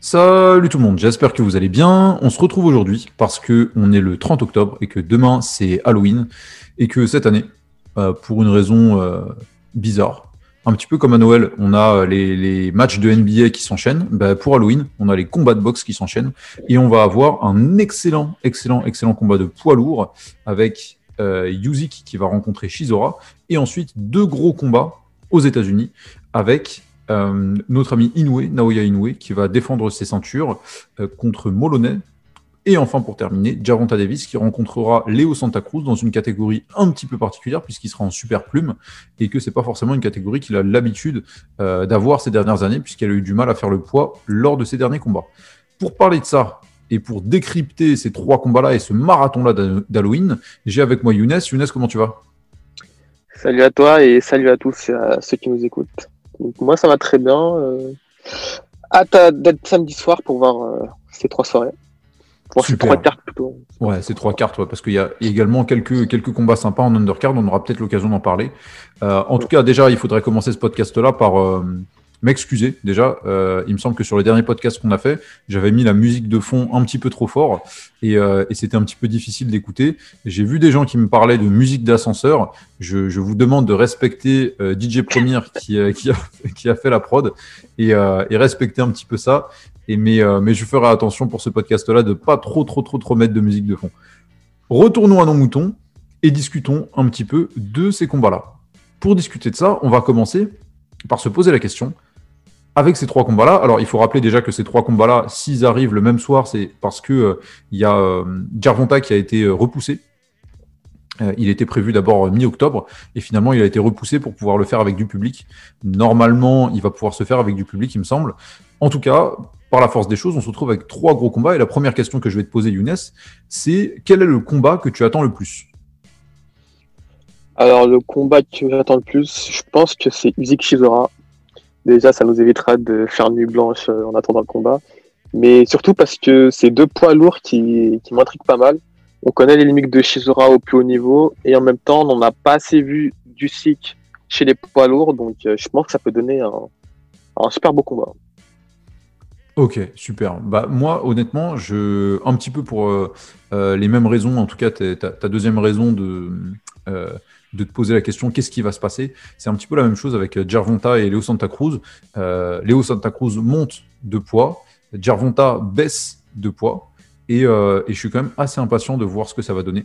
Salut tout le monde, j'espère que vous allez bien. On se retrouve aujourd'hui parce que on est le 30 octobre et que demain c'est Halloween et que cette année, euh, pour une raison euh, bizarre, un petit peu comme à Noël, on a les, les matchs de NBA qui s'enchaînent. Bah, pour Halloween, on a les combats de boxe qui s'enchaînent et on va avoir un excellent, excellent, excellent combat de poids lourd avec euh, Yuzik qui va rencontrer Shizora et ensuite deux gros combats aux États-Unis avec euh, notre ami Inoue, Naoya Inoue, qui va défendre ses ceintures euh, contre Moloney. Et enfin, pour terminer, Javonta Davis qui rencontrera Léo Santa Cruz dans une catégorie un petit peu particulière puisqu'il sera en super plume et que c'est pas forcément une catégorie qu'il a l'habitude euh, d'avoir ces dernières années puisqu'elle a eu du mal à faire le poids lors de ses derniers combats. Pour parler de ça et pour décrypter ces trois combats-là et ce marathon-là d'Halloween, j'ai avec moi Younes. Younes, comment tu vas? Salut à toi et salut à tous ceux qui nous écoutent. Donc, moi, ça va très bien. Euh... Hâte d'être samedi soir pour voir euh, ces trois soirées. Pour ces trois cartes plutôt. Ouais, ces trois cartes, ouais, parce qu'il y a également quelques, quelques combats sympas en undercard. On aura peut-être l'occasion d'en parler. Euh, en tout cas, déjà, il faudrait commencer ce podcast-là par euh, m'excuser déjà. Euh, il me semble que sur les derniers podcasts qu'on a fait, j'avais mis la musique de fond un petit peu trop fort et, euh, et c'était un petit peu difficile d'écouter. J'ai vu des gens qui me parlaient de musique d'ascenseur. Je, vous demande de respecter euh, DJ Premier qui, a, fait la prod et, respecter un petit peu ça. Mais, mais je ferai attention pour ce podcast-là de pas trop trop trop trop mettre de musique de fond. Retournons à nos moutons et discutons un petit peu de ces combats-là. Pour discuter de ça, on va commencer par se poser la question avec ces trois combats-là, alors il faut rappeler déjà que ces trois combats-là, s'ils arrivent le même soir, c'est parce que euh, il y a euh, qui a été euh, repoussé. Euh, il était prévu d'abord mi-octobre et finalement il a été repoussé pour pouvoir le faire avec du public. Normalement, il va pouvoir se faire avec du public, il me semble. En tout cas, par la force des choses, on se retrouve avec trois gros combats. Et la première question que je vais te poser, Younes, c'est quel est le combat que tu attends le plus? Alors, le combat que j'attends le plus, je pense que c'est Usyk Shizora Déjà, ça nous évitera de faire nuit blanche euh, en attendant le combat. Mais surtout parce que c'est deux poids lourds qui, m'intriguent pas mal. On connaît les limites de Shizora au plus haut niveau et en même temps, on n'en a pas assez vu du SIC chez les poids lourds. Donc, euh, je pense que ça peut donner un, super beau combat. Ok, super. Bah, moi, honnêtement, je, un petit peu pour euh, les mêmes raisons, en tout cas, ta, deuxième raison de, de te poser la question qu'est-ce qui va se passer? C'est un petit peu la même chose avec Gervonta et Léo Santa Cruz. Euh, Léo Santa Cruz monte de poids, Gervonta baisse de poids, et, euh, et, je suis quand même assez impatient de voir ce que ça va donner.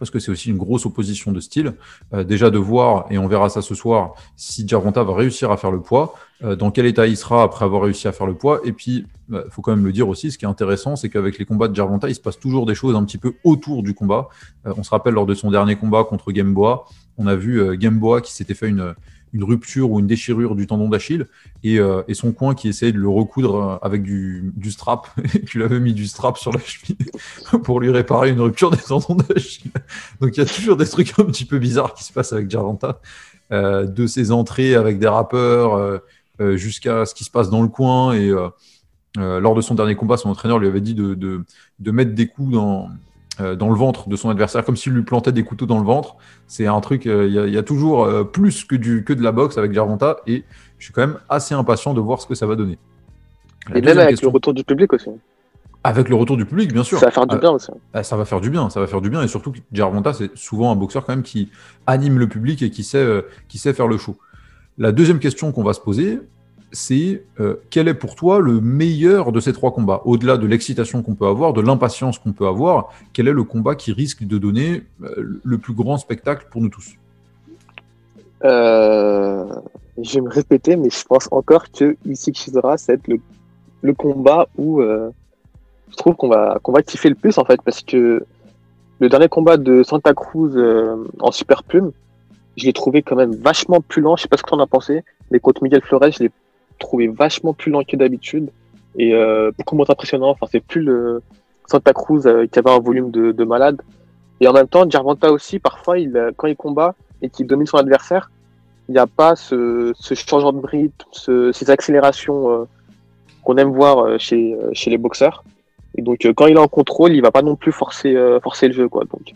Parce que c'est aussi une grosse opposition de style. Euh, déjà de voir, et on verra ça ce soir, si Gervonta va réussir à faire le poids, euh, dans quel état il sera après avoir réussi à faire le poids. Et puis, il bah, faut quand même le dire aussi, ce qui est intéressant, c'est qu'avec les combats de Gervonta, il se passe toujours des choses un petit peu autour du combat. Euh, on se rappelle lors de son dernier combat contre Gameboa, on a vu Gameboa qui s'était fait une, une, rupture ou une déchirure du tendon d'Achille et, euh, son coin qui essayait de le recoudre avec du, du strap, et tu l'avais mis du strap sur la cheville pour lui réparer une rupture des tendons d'Achille. Donc il y a toujours des trucs un petit peu bizarres qui se passent avec Gervonta, de ses entrées avec des rappeurs jusqu'à ce qui se passe dans le coin et euh, lors de son dernier combat, son entraîneur lui avait dit de, mettre des coups dans, euh, dans le ventre de son adversaire, comme s'il lui plantait des couteaux dans le ventre. C'est un truc, il euh, y, y, a toujours euh, plus que, du, que de la boxe avec Gervonta, et je suis quand même assez impatient de voir ce que ça va donner. La et même avec question... le retour du public aussi. Avec le retour du public, bien sûr. Ça va faire du bien aussi. ça va faire du bien, ça va faire du bien, et surtout Gervonta, c'est souvent un boxeur quand même qui anime le public et qui sait, qui sait faire le show. La deuxième question qu'on va se poser, c'est euh, quel est pour toi le meilleur de ces trois combats? Au-delà de l'excitation qu'on peut avoir, de l'impatience qu'on peut avoir, quel est le combat qui risque de donner euh, le plus grand spectacle pour nous tous? Euh, Je vais me répéter, mais je pense encore que Usyk Shizora, c'est le, le, combat où euh, je trouve qu'on va, qu'on va kiffer le plus, en fait, parce que le dernier combat de Santa Cruz en super plume, je l'ai trouvé quand même vachement plus lent. Je sais pas ce que tu en as pensé, mais contre Miguel Flores, je l'ai trouvé vachement plus lent que d'habitude et euh, beaucoup moins impressionnant. Enfin, c'est plus le Santa Cruz euh, qui avait un volume de, de, malade. Et en même temps, Gervonta aussi, parfois, il, euh, quand il combat et qu'il domine son adversaire, il n'y a pas ce, ce, changement de rythme, ce, ces accélérations euh, qu'on aime voir chez, les boxeurs. Et donc, quand il est en contrôle, il va pas non plus forcer, le jeu. Quoi. Donc.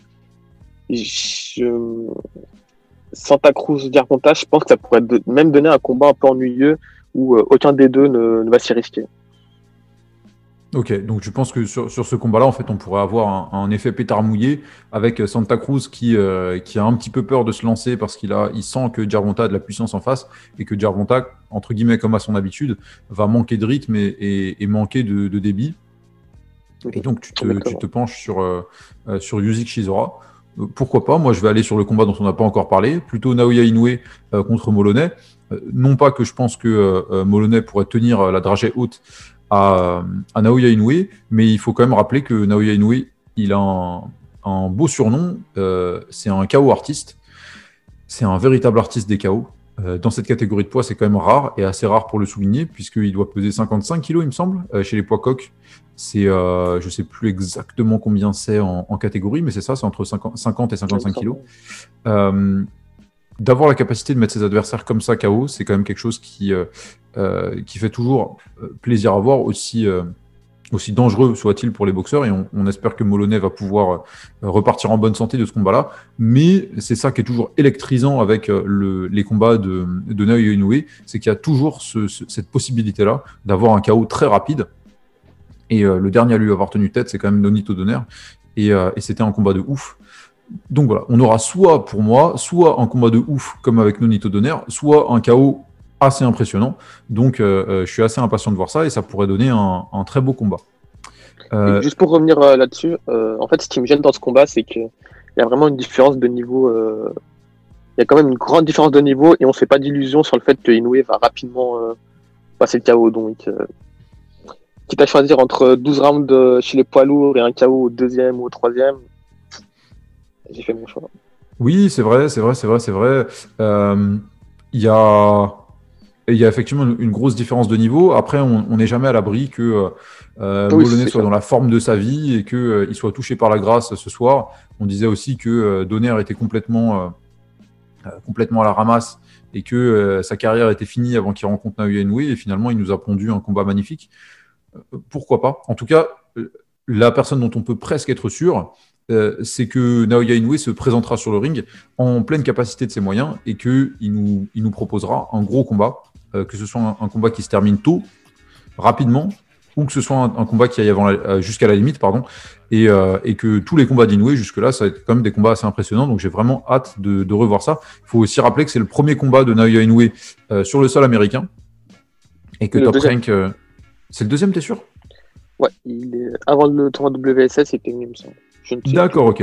Santa Cruz Gervonta, je pense que ça pourrait même donner un combat un peu ennuyeux où euh, aucun des deux ne, ne va s'y risquer. Ok, donc tu penses que sur, ce combat-là, en fait, on pourrait avoir un, effet pétard mouillé avec Santa Cruz qui, euh, qui a un petit peu peur de se lancer parce qu'il a, il sent que Jarvonta a de la puissance en face et que Jarvonta, entre guillemets, comme à son habitude, va manquer de rythme et, manquer de, débit. Et donc tu te, penches sur, euh, euh, sur Yuzik Shizora. Pourquoi pas? Moi, je vais aller sur le combat dont on n'a pas encore parlé, plutôt Naoya Inoue contre Moloney. Non pas que je pense que Moloney pourrait tenir la dragée haute à, Naoya Inoue, mais il faut quand même rappeler que Naoya Inoue, il a un, beau surnom, euh, c'est un KO artiste, c'est un véritable artiste des KO. Euh, dans cette catégorie de poids, c'est quand même rare et assez rare pour le souligner, puisqu'il doit peser 55 kg, il me semble, euh, chez les poids coqs. C'est, je ne sais plus exactement combien c'est en, catégorie, mais c'est ça, c'est entre 50, et 55 kg d'avoir la capacité de mettre ses adversaires comme ça KO, c'est quand même quelque chose qui, euh, euh, qui fait toujours euh, plaisir à voir, aussi, aussi dangereux soit-il pour les boxeurs. Et on, espère que Moloney va pouvoir repartir en bonne santé de ce combat-là. Mais c'est ça qui est toujours électrisant avec le, les combats de, de Naoya Inoue, c'est qu'il y a toujours cette possibilité-là d'avoir un KO très rapide. Et le dernier à lui avoir tenu tête, c'est quand même Nonito Donner. Et, et c'était un combat de ouf donc voilà, on aura soit pour moi, soit un combat de ouf comme avec Nonito Donner, soit un chaos assez impressionnant. Donc euh, euh, je suis assez impatient de voir ça et ça pourrait donner un, très beau combat. Euh, juste pour revenir là-dessus, en fait, ce qui me gêne dans ce combat, c'est qu'il y a vraiment une différence de niveau. Il y a quand même une grande différence de niveau et on ne fait pas d'illusion sur le fait que Inoue va rapidement passer le chaos. Donc, quitte à choisir entre 12 rounds chez les poids lourds et un chaos au deuxième ou au troisième, j'ai fait mon choix. Oui, c'est vrai, c'est vrai, c'est vrai, c'est vrai. Euh, il y a. Il y a effectivement une grosse différence de niveau. Après, on n'est jamais à l'abri que euh, euh soit dans la forme de sa vie et qu'il euh, soit touché par la grâce ce soir. On disait aussi que Donner était complètement, complètement à la ramasse et que sa carrière était finie avant qu'il rencontre Naoya Inoue. Et finalement, il nous a pondu un combat magnifique. pourquoi pas? En tout cas, la personne dont on peut presque être sûr, euh, c'est que Naoya Inoue se présentera sur le ring en pleine capacité de ses moyens et qu'il nous, il nous proposera un gros combat, euh, que ce soit un, combat qui se termine tôt, rapidement, ou que ce soit un, combat qui aille avant euh, jusqu'à la limite, pardon, et, que tous les combats d'Inoue jusque-là, ça va être quand même des combats assez impressionnants, donc j'ai vraiment hâte de, revoir ça. Il faut aussi rappeler que c'est le premier combat de Naoya Inoue sur le sol américain, et que Top Rank... c'est le deuxième, t'es sûr? Ouais, il est... avant le tournoi WSS, c'était il me semble. D'accord, ok.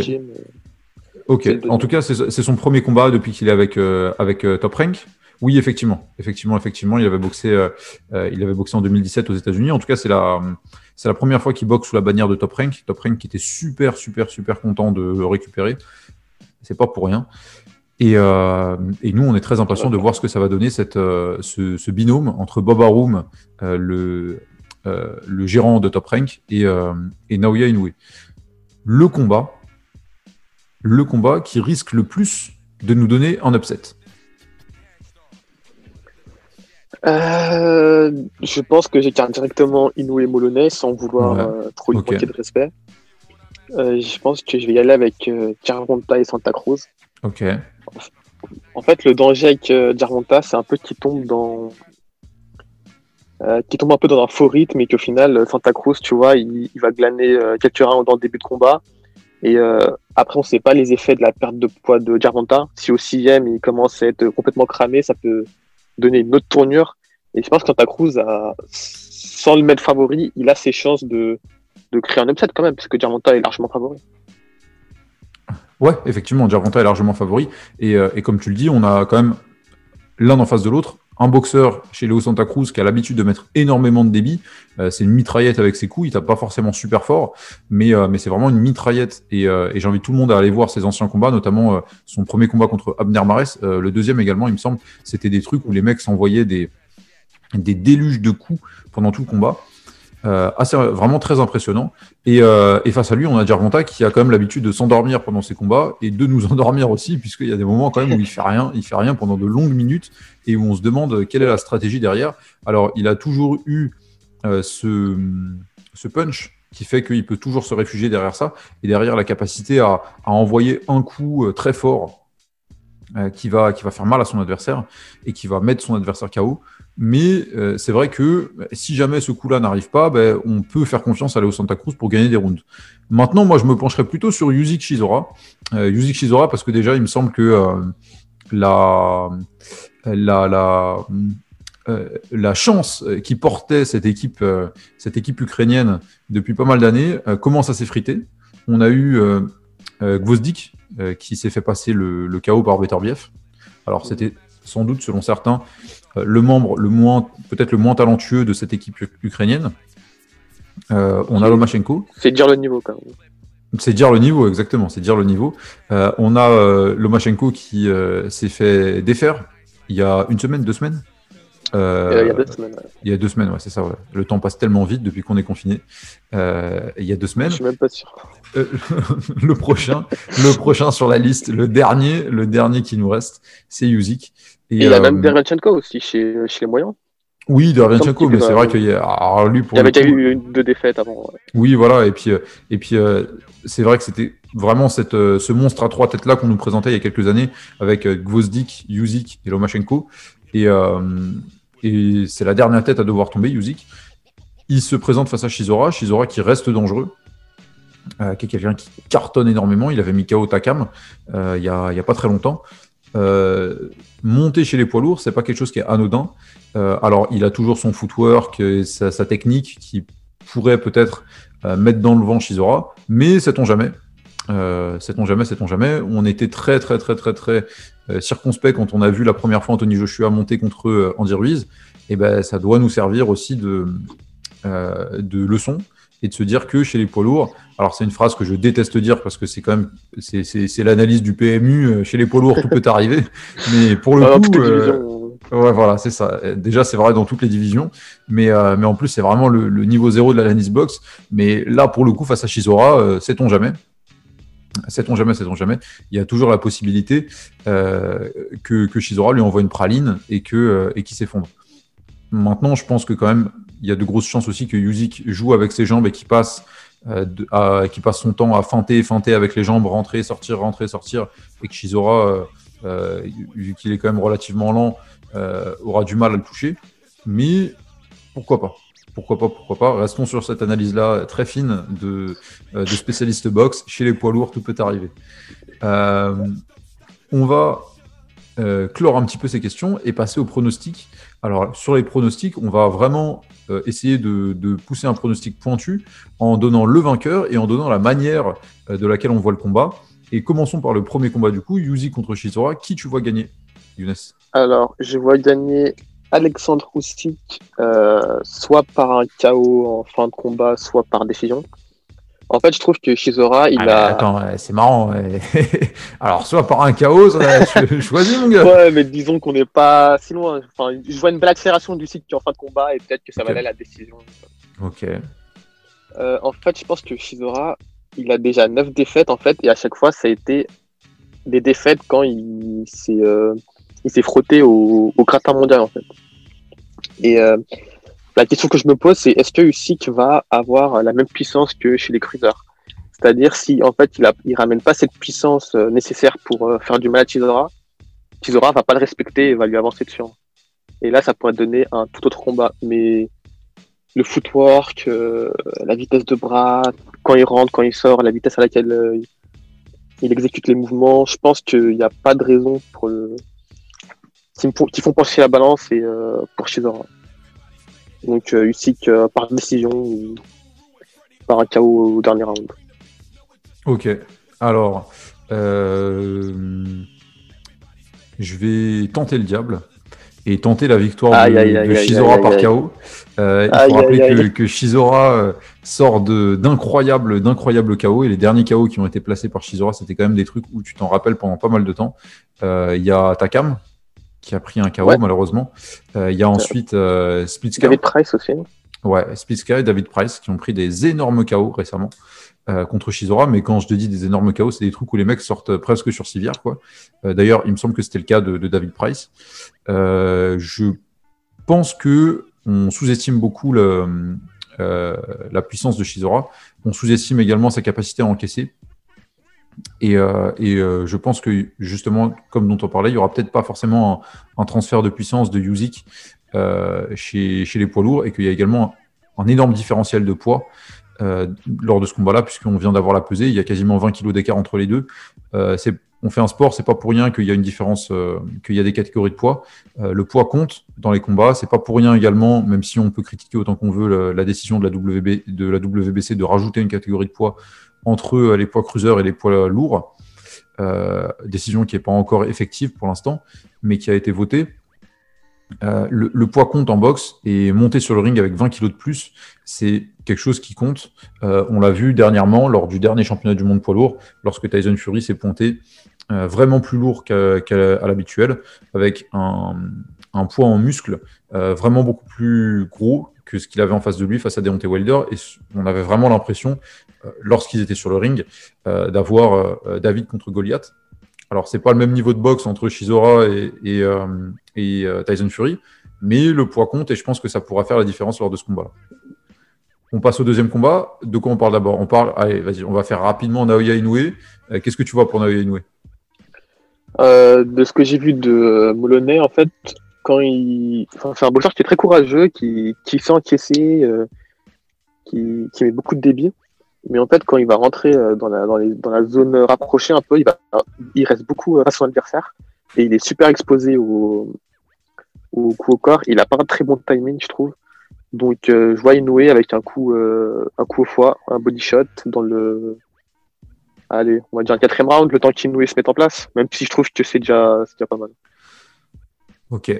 Ok, en tout cas, c'est son premier combat depuis qu'il est avec, euh, avec euh, Top Rank. Oui, effectivement, effectivement, effectivement, il avait boxé, euh, il avait boxé en 2017 aux États-Unis. En tout cas, c'est la, c'est la première fois qu'il boxe sous la bannière de Top Rank. Top Rank qui était super, super, super content de le récupérer. C'est pas pour rien. Et, et, nous, on est très impatients de voir ce que ça va donner cette, ce, ce, binôme entre Bob Arum, le, le gérant de Top Rank, et, et Naoya Inoue le combat, le combat qui risque le plus de nous donner un upset euh, Je pense que j'écarte directement Inoue et Moloney sans vouloir euh, trop lui manquer de respect. Euh, je pense que je vais y aller avec Jarmonta et Santa Cruz. Ok. En fait, le danger avec Jarmonta, c'est un peu qu'il tombe dans euh, qui tombe un peu dans un faux rythme et qu'au final, Santa Cruz, tu vois, il, va glaner euh, quelques rounds dans le début de combat. Et euh, après, on ne sait pas les effets de la perte de poids de Gervonta. Si au sixième, il commence à être complètement cramé, ça peut donner une autre tournure. Et je pense que Santa Cruz, sans le mettre favori, il a ses chances de, de créer un upset quand même, puisque Gervonta est largement favori. Ouais, effectivement, Gervonta est largement favori. Et, comme tu le dis, on a quand même l'un en face de l'autre un boxeur chez Leo Santa Cruz qui a l'habitude de mettre énormément de débit. Euh, c'est une mitraillette avec ses coups. Il tape pas forcément super fort, mais, euh, mais c'est vraiment une mitraillette. Et, euh, et j'invite tout le monde à aller voir ses anciens combats, notamment son premier combat contre Abner Mares. le deuxième également, il me semble, c'était des trucs où les mecs s'envoyaient des, des déluges de coups pendant tout le combat. Euh, assez, vraiment très impressionnant. Et, euh, et, face à lui, on a Gervonta qui a quand même l'habitude de s'endormir pendant ses combats et de nous endormir aussi, puisqu'il y a des moments quand même où il fait rien, il fait rien pendant de longues minutes et où on se demande quelle est la stratégie derrière. Alors, il a toujours eu euh, ce, ce punch qui fait qu'il peut toujours se réfugier derrière ça et derrière la capacité à, à envoyer un coup très fort qui, va, qui va faire mal à son adversaire et qui va mettre son adversaire KO. Mais c'est vrai que si jamais ce coup-là n'arrive pas, ben, on peut faire confiance à Leo Santa Cruz pour gagner des rounds. Maintenant, moi, je me pencherai plutôt sur Yuzik Shizora. Yuzik Shizora, parce que déjà, il me semble que la, euh, la chance qui portait cette équipe, euh, cette équipe ukrainienne depuis pas mal d'années euh, commence à s'effriter. On a eu Gvozdik qui s'est fait passer le, le chaos par Beterbiev. Alors c'était sans doute, selon certains, le membre le moins, peut-être le moins talentueux de cette équipe ukrainienne. on a Lomachenko. C'est dire le niveau quand même. C'est dire le niveau, exactement. C'est dire le niveau. on a Lomachenko qui s'est fait défaire il y a une semaine, deux semaines euh, il y a deux semaines. Il y a deux semaines, ouais, c'est ça. Le temps passe tellement vite depuis qu'on est confiné. Euh, il y a deux semaines. Je suis même pas sûr. Euh, le prochain, le prochain sur la liste, le dernier, le dernier qui nous reste, c'est Yuzik. Et, il y a même Dervenchenko aussi chez, chez les moyens. Oui, Dervenchenko, mais c'est vrai qu'il y a. lui, pour il y avait déjà eu deux défaites avant. Oui, voilà. Et puis, et puis c'est vrai que c'était vraiment cette, ce monstre à trois têtes là qu'on nous présentait il y a quelques années avec Gvozdik, Yuzik et Lomachenko. Et, et c'est la dernière tête à devoir tomber, Yuzik. Il se présente face à Shizora, Shizora qui reste dangereux, euh, qui est quelqu'un qui cartonne énormément. Il avait mis KO Takam euh, il n'y a, pas très longtemps. Euh, monter chez les poids lourds, c'est pas quelque chose qui est anodin. alors, il a toujours son footwork et sa, technique qui pourrait peut-être mettre dans le vent Shizora, mais sait-on jamais. sait-on jamais, sait-on jamais. On était très, très, très, très, très circonspect quand on a vu la première fois Anthony Joshua monter contre Andy Ruiz, et eh ben, ça doit nous servir aussi de, de leçon et de se dire que chez les poids lourds, alors c'est une phrase que je déteste dire parce que c'est quand même c'est l'analyse du PMU chez les poids lourds tout peut arriver, mais pour le coup, ouais voilà c'est ça. Déjà c'est vrai dans toutes les divisions, mais mais en plus c'est vraiment le, niveau zéro de l'analyse box. Mais là pour le coup face à Shizora, sait-on jamais? Sait-on jamais, sait-on jamais? Il y a toujours la possibilité euh, que, que Shizora lui envoie une praline et que euh, et qu'il s'effondre. Maintenant, je pense que quand même, il y a de grosses chances aussi que Yuzik joue avec ses jambes et qu'il passe, euh, qui passe son temps à feinter, feinter avec les jambes, rentrer, sortir, rentrer, sortir, et que Shizora, vu qu'il est quand même relativement lent, aura du mal à le toucher. Mais pourquoi pas? Pourquoi pas, pourquoi pas? Restons sur cette analyse-là très fine de, euh, de spécialiste box. Chez les poids lourds, tout peut arriver. Euh, on va euh, clore un petit peu ces questions et passer aux pronostics. Alors, sur les pronostics, on va vraiment essayer de, pousser un pronostic pointu en donnant le vainqueur et en donnant la manière de laquelle on voit le combat. Et commençons par le premier combat du coup, Yuzi contre Shizora. Qui tu vois gagner, Younes? Alors, je vois gagner Alexandre Roussik, euh, soit par un chaos en fin de combat, soit par décision. En fait, je trouve que Shizora, il ah, a. Attends, c'est marrant. Alors, soit par un chaos, choisis mon gars. Ouais, mais disons qu'on n'est pas si loin. Enfin, je vois une belle accélération du site qui est en fin de combat et peut-être que ça va aller la décision. Ok. Euh, en fait, je pense que Shizora, il a déjà 9 défaites en fait, et à chaque fois, ça a été des défaites quand il s'est euh, il s'est frotté au, au, gratin mondial en fait. Et euh, la question que je me pose, c'est est-ce que Usyk va avoir la même puissance que chez les cruisers? C'est-à-dire si en fait il, ramène pas cette puissance euh, nécessaire pour euh, faire du mal à Chisora, Chisora va pas le respecter et va lui avancer dessus. Et là, ça pourrait donner un tout autre combat. Mais le footwork, la vitesse de bras, quand il rentre, quand il sort, la vitesse à laquelle il exécute les mouvements, je pense qu'il n'y a pas de raison pour le, qui, font pencher la balance et euh, pour Shizora. Donc euh, Usyk euh, par décision ou par un KO au dernier round. Ok. Alors, je vais tenter le diable et tenter la victoire de, Shizora par KO. il faut rappeler que, Shizora sort d'incroyables d'incroyables KO et les derniers KO qui ont été placés par Shizora, c'était quand même des trucs où tu t'en rappelles pendant pas mal de temps. Il y a Takam qui a pris un KO malheureusement. Euh, il y a ensuite euh, David Price aussi. Ouais, et David Price qui ont pris des énormes KO récemment euh, contre Shizora. Mais quand je te dis des énormes KO, c'est des trucs où les mecs sortent presque sur civière. quoi. Euh, d'ailleurs, il me semble que c'était le cas de, de David Price. je pense que on sous-estime beaucoup le, la puissance de Shizora. On sous-estime également sa capacité à encaisser. Et, je pense que justement, comme dont on parlait, il y aura peut-être pas forcément un, transfert de puissance de Yuzik chez, chez, les poids lourds et qu'il y a également un, énorme différentiel de poids lors de ce combat-là, puisqu'on vient d'avoir la pesée. Il y a quasiment 20 kg d'écart entre les deux. on fait un sport, c'est pas pour rien qu'il y a une différence, euh, qu'il y a des catégories de poids. Euh, le poids compte dans les combats. C'est pas pour rien également, même si on peut critiquer autant qu'on veut la, décision de la, WB, de la WBC de rajouter une catégorie de poids entre euh, les poids cruisers et les poids lourds. décision qui n'est pas encore effective pour l'instant, mais qui a été votée. le, poids compte en boxe et monter sur le ring avec 20 kg de plus, c'est quelque chose qui compte. on l'a vu dernièrement lors du dernier championnat du monde poids lourd, lorsque Tyson Fury s'est pointé euh, vraiment plus lourd qu'à l'habituel, avec un, poids en muscle euh, vraiment beaucoup plus gros que ce qu'il avait en face de lui face à Deontay Wilder. Et on avait vraiment l'impression, euh, lorsqu'ils étaient sur le ring, d'avoir David contre Goliath. Alors, c'est pas le même niveau de boxe entre Shizora et, Tyson Fury, mais le poids compte et je pense que ça pourra faire la différence lors de ce combat. On passe au deuxième combat. De quoi on parle d'abord? On parle, allez, vas-y, on va faire rapidement Naoya Inoue. Qu'est-ce que tu vois pour Naoya Inoue? Euh, de ce que j'ai vu de euh, Moloney, en fait, quand il. Enfin, c'est un boxeur qui est très courageux, qui, qui sait euh, qui, met beaucoup de débit. Mais en fait, quand il va rentrer dans la, zone rapprochée un peu, il, reste beaucoup à son adversaire. Et il est super exposé au, au coup au corps. Il a pas un très bon timing, je trouve. Donc, je vois Inoue avec un coup, un coup au foie, un body shot dans le, allez, on va dire un quatrième round, le temps qu'Inoue se mette en place, même si je trouve que c'est déjà, pas mal. Ok.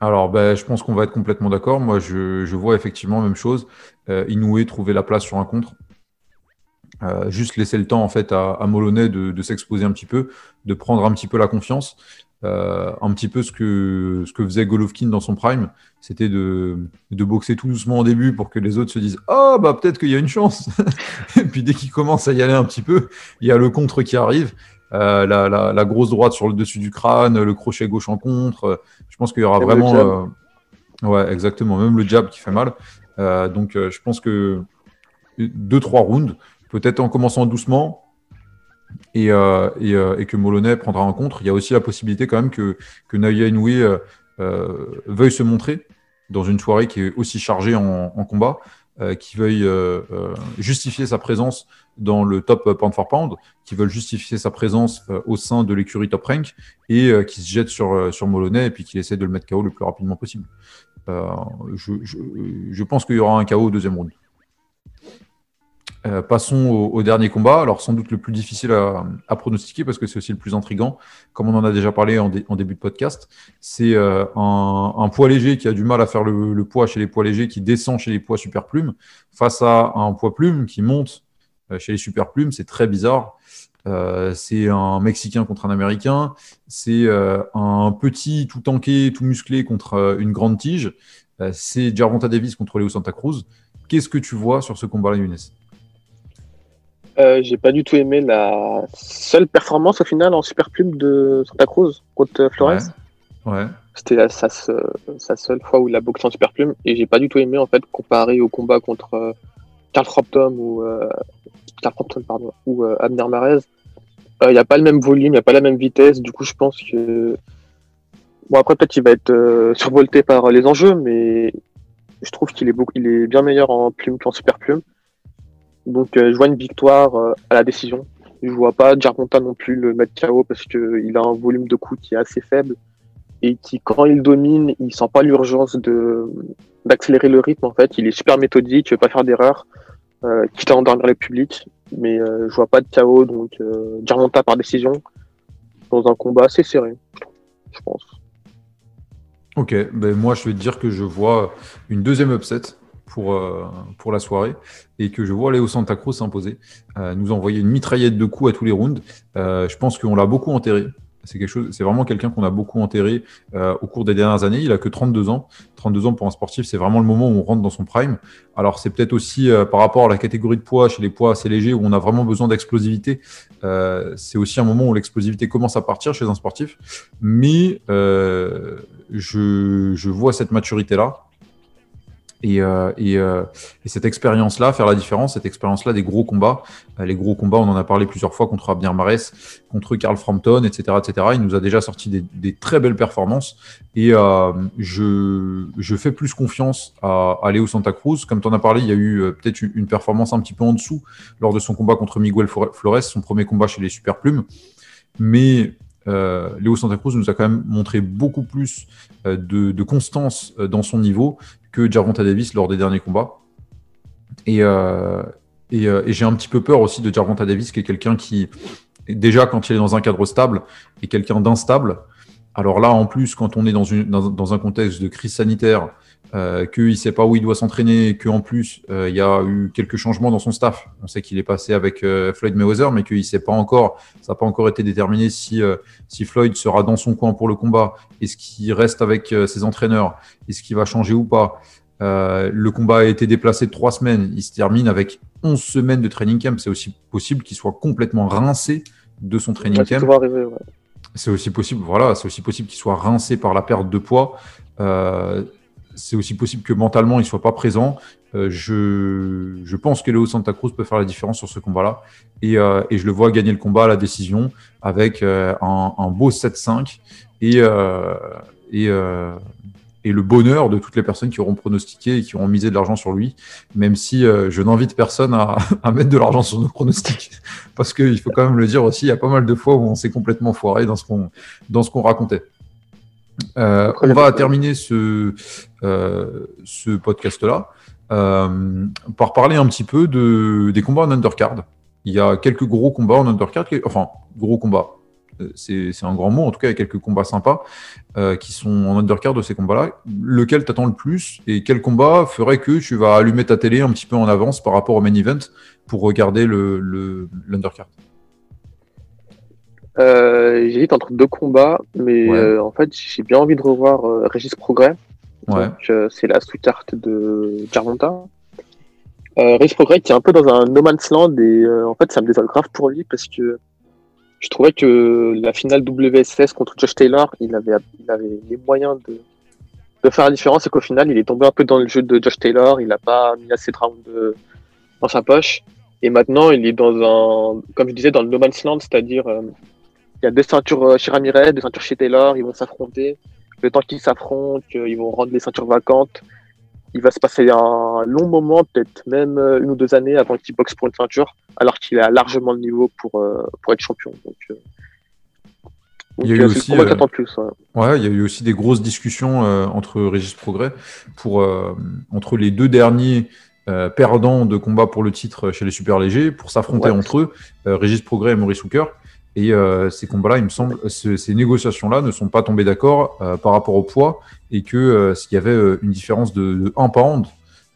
Alors, ben, je pense qu'on va être complètement d'accord. Moi, je, vois effectivement la même chose. Euh, Inoue trouver la place sur un contre. Euh, juste laisser le temps en fait à, à Moloney de s'exposer un petit peu, de prendre un petit peu la confiance. Euh, un petit peu ce que, ce que faisait Golovkin dans son prime, c'était de, de, boxer tout doucement au début pour que les autres se disent Ah, oh, bah peut-être qu'il y a une chance. et puis dès qu'il commence à y aller un petit peu, il y a le contre qui arrive. Euh, la, la, grosse droite sur le dessus du crâne, le crochet gauche en contre. Je pense qu'il y aura vraiment. Euh, ouais, exactement. Même le jab qui fait mal. donc, je pense que deux, trois rounds, peut-être en commençant doucement, et, euh, euh, et, que Moloney prendra en contre. Il y a aussi la possibilité quand même que, que Naoya Inoue euh, veuille se montrer dans une soirée qui est aussi chargée en, combat, qui veuille justifier sa présence dans le top pound for pound, qui veulent justifier sa présence au sein de l'écurie top rank et qui se jette sur, sur Moloney et puis qui essaie de le mettre KO le plus rapidement possible. Je, je, pense qu'il y aura un KO au deuxième round. Euh, passons au, dernier combat. Alors, sans doute le plus difficile à, pronostiquer parce que c'est aussi le plus intrigant. Comme on en a déjà parlé en, début de podcast, c'est euh, un, poids léger qui a du mal à faire le, poids chez les poids légers, qui descend chez les poids super plumes, face à un poids plume qui monte euh, chez les super plumes. C'est très bizarre. c'est un Mexicain contre un Américain. C'est un petit, tout tanké, tout musclé contre une grande tige. c'est Gervonta Davis contre Leo Santa Cruz. Qu'est-ce que tu vois sur ce combat-là, Younes? Euh, j'ai pas du tout aimé la seule performance au final en super plume de Santa Cruz contre Flores. Ouais. C'était sa, sa, seule fois où il a boxé en super plume et j'ai pas du tout aimé en fait comparé au combat contre euh, Carl Frampton ou euh, Carl Frampton pardon ou Abner Marez. Il n'y a pas le même volume, il n'y a pas la même vitesse. Du coup, je pense que bon après peut-être qu'il va être survolté par les enjeux, mais je trouve qu'il est beaucoup, il est bien meilleur en plume qu'en super plume. Donc euh, je vois une victoire euh, à la décision. Je vois pas Jarmonta non plus le mettre KO parce qu'il a un volume de coups qui est assez faible et qui, quand il domine, il sent pas l'urgence d'accélérer le rythme. En fait, il est super méthodique, il veut pas faire d'erreur, euh, quitte à endormir le public. Mais je vois pas de KO, donc euh, par décision dans un combat assez serré, je pense. Ok, ben moi je vais te dire que je vois une deuxième upset pour, euh, pour la soirée et que je vois Léo Santa Cruz s'imposer, euh, nous envoyer une mitraillette de coups à tous les rounds. Euh, je pense qu'on l'a beaucoup enterré. C'est quelque chose, c'est vraiment quelqu'un qu'on a beaucoup enterré au cours des dernières années. Il a que 32 ans. 32 ans pour un sportif, c'est vraiment le moment où on rentre dans son prime. Alors c'est peut-être aussi par rapport à la catégorie de poids chez les poids assez légers où on a vraiment besoin d'explosivité. c'est aussi un moment où l'explosivité commence à partir chez un sportif. Mais je, je vois cette maturité là Et, euh, euh, et, cette expérience-là, faire la différence, cette expérience-là des gros combats, euh, les gros combats, on en a parlé plusieurs fois contre Abner Mares, contre Carl Frampton, etc., etc. Il nous a déjà sorti des, très belles performances. Et je, je, fais plus confiance à, à Léo Santa Cruz. Comme tu en as parlé, il y a eu peut-être une performance un petit peu en dessous lors de son combat contre Miguel Flores, son premier combat chez les Super Plumes. Mais euh, Léo Santa Cruz nous a quand même montré beaucoup plus de, de, constance dans son niveau que Gervonta Davis lors des derniers combats. Et, euh, euh, et, j'ai un petit peu peur aussi de Gervonta Davis, qui est quelqu'un qui, déjà quand il est dans un cadre stable, est quelqu'un d'instable. Alors là, en plus, quand on est dans, une, dans, un contexte de crise sanitaire, euh, qu'il ne sait pas où il doit s'entraîner, qu'en plus, euh, il y a eu quelques changements dans son staff. On sait qu'il est passé avec Floyd Mayweather, mais qu'il ne sait pas encore, ça n'a pas encore été déterminé si, si Floyd sera dans son coin pour le combat, est-ce qu'il reste avec ses entraîneurs, est-ce qu'il va changer ou pas? Euh, le combat a été déplacé de trois semaines. Il se termine avec 11 semaines de training camp. C'est aussi possible qu'il soit complètement rincé de son training camp. C'est aussi possible, voilà, c'est aussi possible qu'il soit rincé par la perte de poids. Euh, c'est aussi possible que mentalement il soit pas présent. Euh, je, je, pense que Leo Santa Cruz peut faire la différence sur ce combat-là. Et, et, je le vois gagner le combat à la décision avec un, un, beau 7-5 et, et, et le bonheur de toutes les personnes qui auront pronostiqué et qui auront misé de l'argent sur lui, même si euh, je n'invite personne à, mettre de l'argent sur nos pronostics. Parce qu'il faut quand même le dire aussi, il y a pas mal de fois où on s'est complètement foiré dans ce qu'on, dans ce qu'on racontait. Euh, on va terminer ce, euh, ce podcast-là par parler un petit peu de, des combats en undercard. Il y a quelques gros combats en undercard, enfin, gros combats, euh, c'est un grand mot. En tout cas, il y a quelques combats sympas euh, qui sont en undercard de ces combats-là. Lequel t'attends le plus et quel combat ferait que tu vas allumer ta télé un petit peu en avance par rapport au main event pour regarder l'undercard le, euh, J'hésite entre deux combats, mais euh, en fait, j'ai bien envie de revoir Régis Progrès. c'est la sous-carte de Jarmonta. Régis Progrès qui est un peu dans un no man's land et en fait, ça me désole grave pour lui parce que je trouvais que la finale WSS contre Josh Taylor, il avait, il avait les moyens de, de faire la différence et qu'au final, il est tombé un peu dans le jeu de Josh Taylor. Il n'a pas mis assez de rounds dans sa poche. Et maintenant, il est dans un, comme je disais, dans le no man's land, c'est-à-dire, euh, il y a deux ceintures euh, chez Ramirez, deux ceintures chez Taylor, ils vont s'affronter. Le temps qu'ils s'affrontent, ils vont rendre les ceintures vacantes il va se passer un long moment, peut-être même euh, une ou deux années avant qu'il boxe pour une ceinture, alors qu'il a largement le niveau pour, euh, pour être champion. Donc, euh, il y a eu aussi, plus, ouais. il y a eu aussi des grosses discussions entre Régis Progrès pour entre les deux derniers perdants de combat pour le titre chez les super légers pour s'affronter entre eux, Régis Progrès et Maurice Hooker. Et euh, ces combats-là, il me semble, ces négociations-là ne sont pas tombées d'accord euh, par rapport au poids et que euh, s'il y avait une différence de, 1 pound,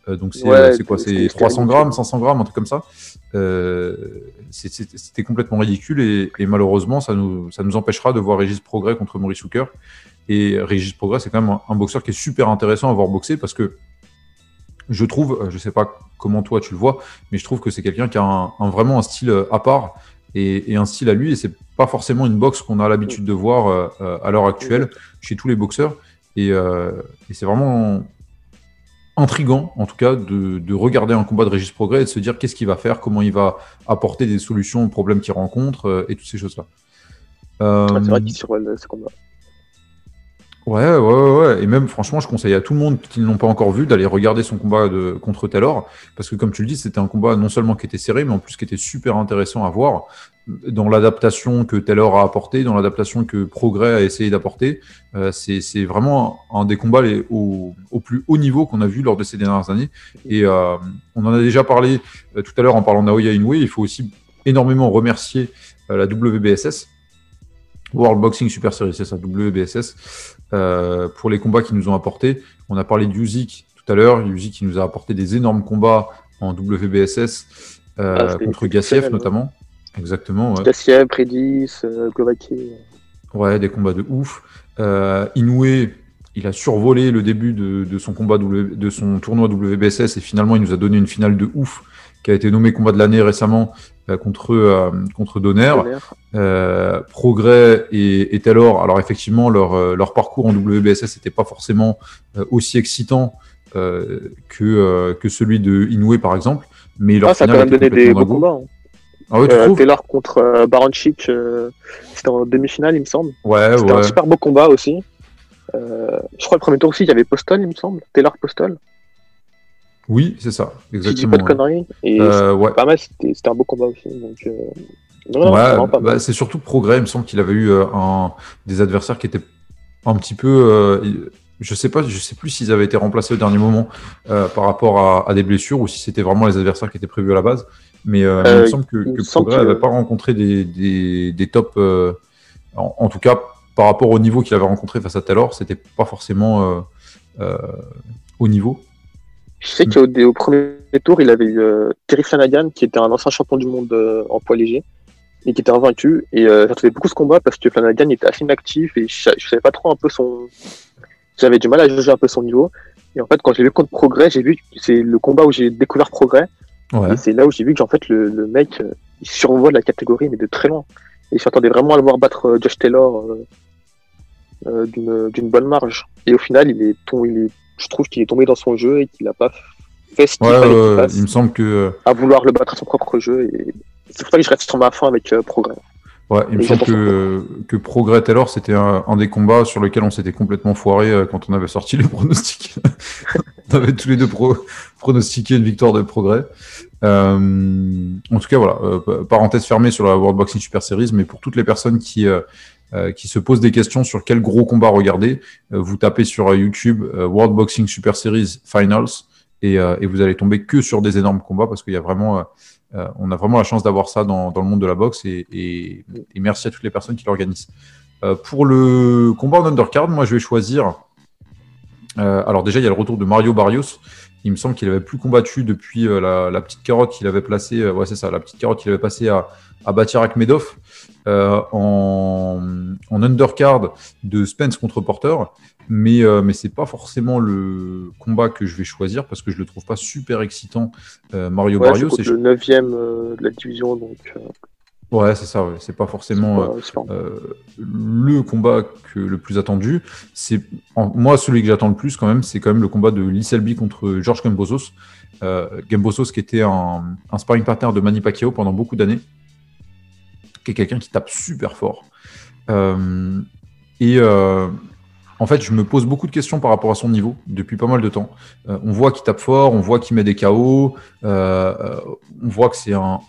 donc c'est quoi C'est 300 grammes, 500 grammes, un truc comme ça. C'était complètement ridicule et, et, malheureusement, ça nous, ça nous empêchera de voir Régis Progrès contre Maurice Hooker. Et Régis Progrès, c'est quand même un, boxeur qui est super intéressant à voir boxer parce que je trouve, je sais pas comment toi tu le vois, mais je trouve que c'est quelqu'un qui a un, un, vraiment un style à part et, un style à lui. Et c'est pas forcément une boxe qu'on a l'habitude de voir euh, euh, à l'heure actuelle chez tous les boxeurs. Euh, et, c'est vraiment intrigant, en tout cas, de, regarder un combat de Régis Progrès et de se dire qu'est-ce qu'il va faire, comment il va apporter des solutions aux problèmes qu'il rencontre et toutes ces choses-là. c'est vrai qu'il survole ce combat. Ouais, ouais, ouais. Et même, franchement, je conseille à tout le monde qui ne l'ont pas encore vu d'aller regarder son combat de, contre Taylor. Parce que, comme tu le dis, c'était un combat non seulement qui était serré, mais en plus qui était super intéressant à voir dans l'adaptation que Taylor a apporté, dans l'adaptation que Progrès a essayé d'apporter. Euh, c'est vraiment un des combats au, plus haut niveau qu'on a vu lors de ces dernières années. Et euh, on en a déjà parlé euh, tout à l'heure en parlant d'Aoya Inoue. Il faut aussi énormément remercier la WBSS World Boxing Super Series, c'est ça, WBSS, euh, pour les combats qu'ils nous ont apportés. On a parlé de tout à l'heure, Yuzik qui nous a apporté des énormes combats en WBSS euh, ah, contre Gassiev notamment. Exactement. Ouais. Gassiev, Predis, euh, Ouais, des combats de ouf. Euh, Inoue, il a survolé le début de, de son combat de son tournoi WBSS et finalement il nous a donné une finale de ouf qui a été nommé combat de l'année récemment contre, euh, contre Donner. Euh, Progrès et, et, Taylor, alors effectivement, leur, leur parcours en WBSS n'était pas forcément aussi excitant que, que celui de Inoue, par exemple. Mais leur ah, ça a quand même donné des beaux combats. Hein. Ah tu Taylor contre Baronchik, c'était en demi-finale, il me semble. Ouais, c'était un super beau combat aussi. je crois le premier tour aussi, il y avait Postol, il me semble. Taylor Postol. Oui, c'est ça, exactement. Dis pas de conneries. Et ouais. pas mal, c'était un beau combat aussi. Donc, ouais, bah, c'est surtout Progrès. Il me semble qu'il avait eu un, des adversaires qui étaient un petit peu. je sais pas, je sais plus s'ils avaient été remplacés au dernier moment par rapport à, des blessures ou si c'était vraiment les adversaires qui étaient prévus à la base. Mais, il me semble que, Progrès n'avait pas rencontré des, des, des tops. En, tout cas, par rapport au niveau qu'il avait rencontré face à Taylor, c'était pas forcément au niveau. Je sais qu'au premier tour, il avait eu Terry Flanagan, qui était un ancien champion du monde en poids léger, et qui était invaincu. Et euh, trouvé beaucoup ce combat parce que Flanagan était assez inactif et je, savais pas trop un peu son. J'avais du mal à juger un peu son niveau. Et en fait, quand j'ai vu contre Progrès, j'ai vu que c'est le combat où j'ai découvert Progrès. Et c'est là où j'ai vu que en fait, le, le mec, euh, il survole la catégorie, mais de très loin. Et j'attendais vraiment à le voir battre euh, Josh Taylor euh, d'une bonne marge. Et au final, il est, il est je trouve qu'il est tombé dans son jeu et qu'il n'a pas fait ce qu'il fallait Il me semble que. À vouloir le battre à son propre jeu. Et c'est pour ça que je reste sur ma fin avec euh, Progrès. Ouais, il me semble que, que Progrès Taylor, c'était un, des combats sur lesquels on s'était complètement foiré euh, quand on avait sorti les pronostics. on avait tous les deux pronostiqué une victoire de Progrès. Euh, en tout cas, voilà, parenthèse fermée sur la World Boxing Super Series, mais pour toutes les personnes qui, qui se posent des questions sur quel gros combat regarder, vous tapez sur YouTube World Boxing Super Series Finals et, et, vous allez tomber que sur des énormes combats parce qu'il y a vraiment euh, on a vraiment la chance d'avoir ça dans, le monde de la boxe et, merci à toutes les personnes qui l'organisent. Euh, pour le combat en undercard, moi je vais choisir. Euh, alors déjà, il y a le retour de Mario Barrios. Il me semble qu'il avait plus combattu depuis la, petite carotte qu'il avait placée. ouais, c'est ça, la petite carotte qu'il avait passée à, à Batir Akhmedov en, en, undercard de Spence contre Porter mais, euh, mais c'est pas forcément le combat que je vais choisir parce que je le trouve pas super excitant. Euh, Mario Barrio, c'est le 9 euh, de la division, donc. Ouais, c'est ça. Ouais. C'est pas forcément le combat que, le plus attendu. C'est moi celui que j'attends le plus quand même, c'est quand même le combat de Lee Selby contre George Gambosos. Gambosos qui était un, un sparring partner de Manny Pacquiao pendant beaucoup d'années, qui est quelqu'un qui tape super fort. et en fait, je me pose beaucoup de questions par rapport à son niveau depuis pas mal de temps. Euh, on voit qu'il tape fort, on voit qu'il met des KO, euh, euh, on voit que c'est un,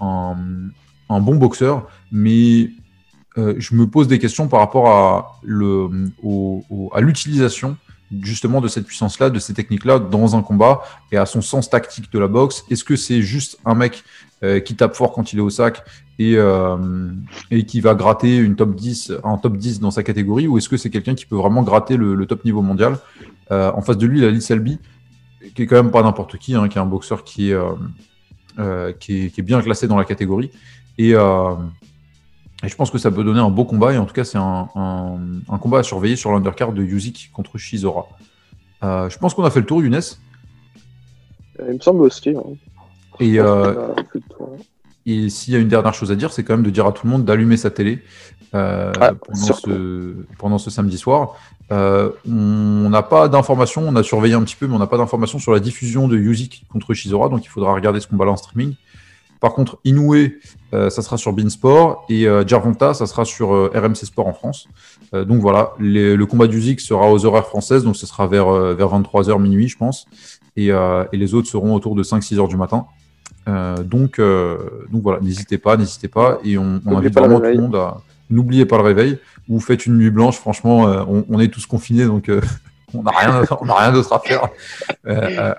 bon boxeur, mais je me pose des questions par rapport à l'utilisation justement de cette puissance-là, de ces techniques-là dans un combat et à son sens tactique de la boxe. Est-ce que c'est juste un mec euh, qui tape fort quand il est au sac et, euh, et qui va gratter une top 10, un top 10 dans sa catégorie ou est-ce que c'est quelqu'un qui peut vraiment gratter le, top niveau mondial euh, En face de lui, il a Lee Selby, qui est quand même pas n'importe qui, hein, qui est un boxeur qui est, qui, est, bien classé dans la catégorie. Et, et je pense que ça peut donner un beau combat. Et en tout cas, c'est un, un, combat à surveiller sur l'undercard de Yuzik contre Shizora. je pense qu'on a fait le tour, Younes. Il me semble aussi. Hein. Et, euh, et s'il y a une dernière chose à dire, c'est quand même de dire à tout le monde d'allumer sa télé euh, ah, pendant, ce, pendant, ce, samedi soir. Euh, on n'a pas d'informations, on a surveillé un petit peu, mais on n'a pas d'informations sur la diffusion de Yuzik contre Shizora, donc il faudra regarder ce combat-là en streaming. Par contre, Inoue, ça sera sur Beansport et Jarvonta, ça sera sur RMC Sport en France. donc voilà, le combat d'Uzik sera aux horaires françaises, donc ce sera vers, vers 23h minuit, je pense. Et, et les autres seront autour de 5-6 heures du matin. Euh, donc, euh, donc voilà, n'hésitez pas, n'hésitez pas. Et on, invite vraiment tout le monde à. N'oubliez pas le réveil. Vous faites une nuit blanche, franchement, euh, on, est tous confinés, donc on n'a rien, rien d'autre à faire.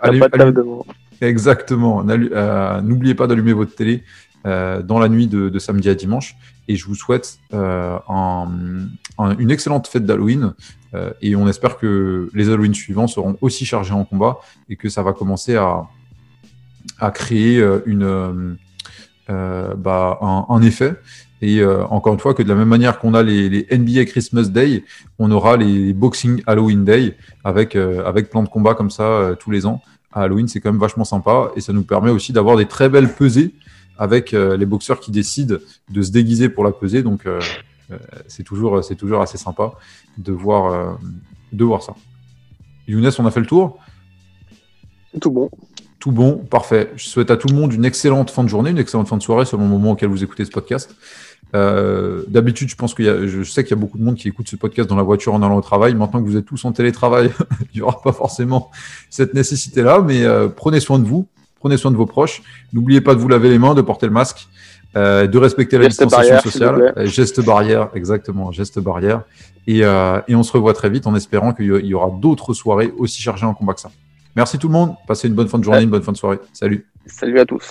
allez, exactement. N'oubliez pas d'allumer votre télé dans la nuit de, samedi à dimanche. Et je vous souhaite une excellente fête d'Halloween. et on espère que les Halloween suivants seront aussi chargés en combat et que ça va commencer à, créer euh, euh, euh, bah, un, effet. Et encore une fois, que de la même manière qu'on a les, NBA Christmas Day, on aura les Boxing Halloween Day avec, avec plein de combats comme ça tous les ans. À Halloween, c'est quand même vachement sympa et ça nous permet aussi d'avoir des très belles pesées avec les boxeurs qui décident de se déguiser pour la pesée. Donc, c'est toujours, c'est toujours assez sympa de voir, de voir ça. Younes, on a fait le tour? Tout bon. Tout bon, parfait. Je souhaite à tout le monde une excellente fin de journée, une excellente fin de soirée selon le moment auquel vous écoutez ce podcast. Euh, d'habitude, je pense qu'il y a, je sais qu'il y a beaucoup de monde qui écoute ce podcast dans la voiture en allant au travail. Maintenant que vous êtes tous en télétravail, il n'y aura pas forcément cette nécessité-là, mais euh, prenez soin de vous, prenez soin de vos proches. N'oubliez pas de vous laver les mains, de porter le masque, euh, de respecter la distanciation sociale. Geste barrière, exactement, geste barrière. Et, et, on se revoit très vite en espérant qu'il y aura d'autres soirées aussi chargées en combat que ça. Merci tout le monde. Passez une bonne fin de journée, une bonne fin de soirée. Salut. Salut à tous.